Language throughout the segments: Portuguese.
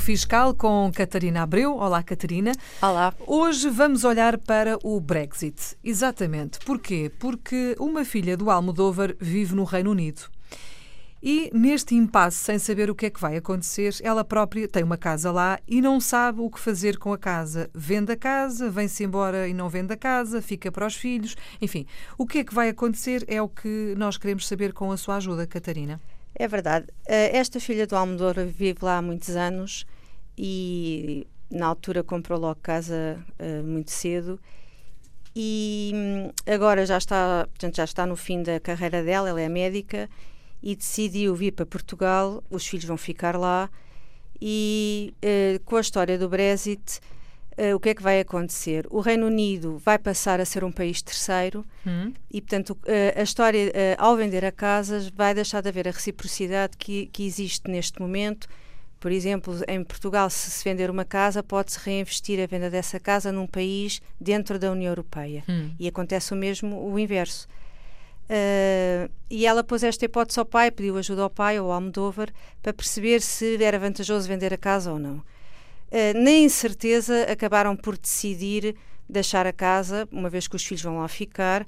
Fiscal com Catarina Abreu. Olá, Catarina. Olá. Hoje vamos olhar para o Brexit. Exatamente. Porquê? Porque uma filha do Almodóvar vive no Reino Unido. E neste impasse, sem saber o que é que vai acontecer, ela própria tem uma casa lá e não sabe o que fazer com a casa. Vende a casa, vem-se embora e não vende a casa, fica para os filhos. Enfim, o que é que vai acontecer é o que nós queremos saber com a sua ajuda, Catarina. É verdade. Eh, esta filha do Almodóvar vive lá há muitos anos e na altura comprou logo casa uh, muito cedo. E hum, agora já está, portanto, já está no fim da carreira dela, ela é médica e decidiu vir para Portugal, os filhos vão ficar lá. E uh, com a história do Brexit uh, o que é que vai acontecer? O Reino Unido vai passar a ser um país terceiro hum. e, portanto, uh, a história, ao vender a casas, vai deixar de haver a reciprocidade que, que existe neste momento. Por exemplo, em Portugal, se se vender uma casa, pode-se reinvestir a venda dessa casa num país dentro da União Europeia. Hum. E acontece o mesmo, o inverso. Uh, e ela pôs esta hipótese ao pai, pediu ajuda ao pai, ao Almodóvar, para perceber se era vantajoso vender a casa ou não. Uh, na incerteza, acabaram por decidir deixar a casa, uma vez que os filhos vão lá ficar,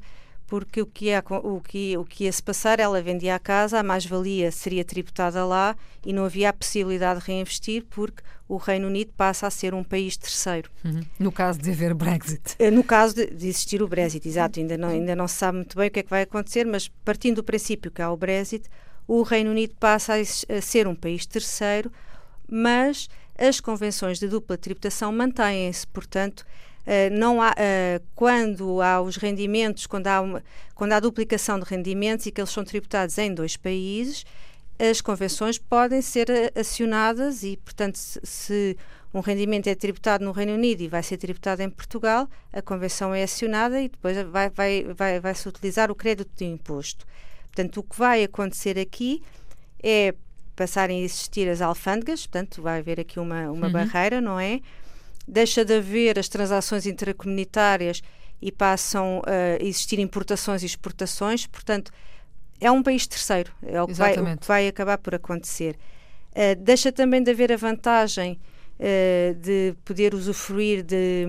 porque o que, ia, o, que, o que ia se passar, ela vendia a casa, a mais-valia seria tributada lá e não havia a possibilidade de reinvestir, porque o Reino Unido passa a ser um país terceiro. Uhum. No caso de haver Brexit. Eh, no caso de, de, existir o Brexit, exato. Ainda não, ainda não se sabe muito bem o que é que vai acontecer, mas partindo do princípio que há o Brexit, o Reino Unido passa a, a ser um país terceiro, mas as convenções de dupla tributação mantêm-se, portanto, Uh, não há, uh, quando há os rendimentos, quando há, uma, quando há duplicação de rendimentos e que eles são tributados em dois países, as convenções podem ser eh, acionadas e, portanto, se, se um rendimento é tributado no Reino Unido e vai ser tributado em Portugal, a convenção é acionada e depois vai, vai, vai, vai se utilizar o crédito de imposto. Portanto, o que vai acontecer aqui é passarem a existir as alfândegas, portanto, vai haver aqui uma, uma uhum. barreira, não é? deixa de haver as transações intracomunitárias e passam a existir importações e exportações, portanto, é um país terceiro, é o que, vai, o que vai, acabar por acontecer. Uh, deixa também de haver a vantagem uh, de poder usufruir de,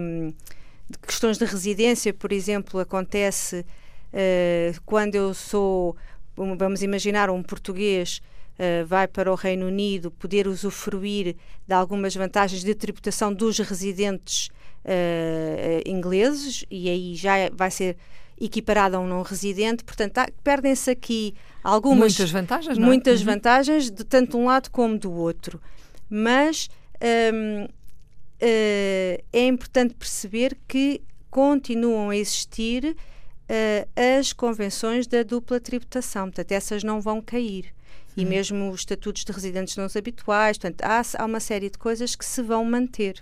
de, questões de residência, por exemplo, acontece uh, quando eu sou, vamos imaginar, um português uh, vai para o Reino Unido poder usufruir de algumas vantagens de tributação dos residentes uh, ingleses e aí já vai ser equiparado a um não residente, portanto perdem-se aqui algumas muitas vantagens, não é? muitas uhum. vantagens de tanto um lado como do outro, mas um, uh, é importante perceber que continuam a existir uh, as convenções da dupla tributação, portanto essas não vão cair e mesmo os estatutos de residentes não habituais. Portanto, há, há uma série de coisas que se vão manter.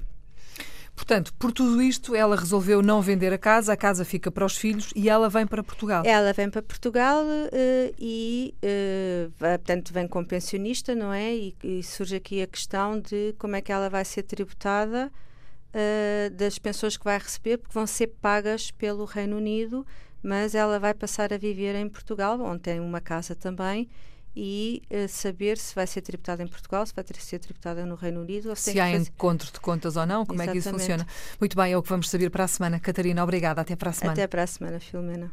Portanto, por tudo isto, ela resolveu não vender a casa, a casa fica para os filhos e ela vem para Portugal. Ela vem para Portugal uh, e, uh, portanto, vem como pensionista, não é? E, e, surge aqui a questão de como é que ela vai ser tributada uh, das pensões que vai receber, porque vão ser pagas pelo Reino Unido, mas ela vai passar a viver em Portugal, onde tem uma casa também, e uh, saber se vai ser tributada em Portugal, se vai ter, ser tributada no Reino Unido. Ou se, se há fazer... encontro de contas ou não, como Exatamente. é que isso funciona. Muito bem, é o que vamos saber para a semana. Catarina, obrigada. Até para a semana. Até para a semana, Filomena.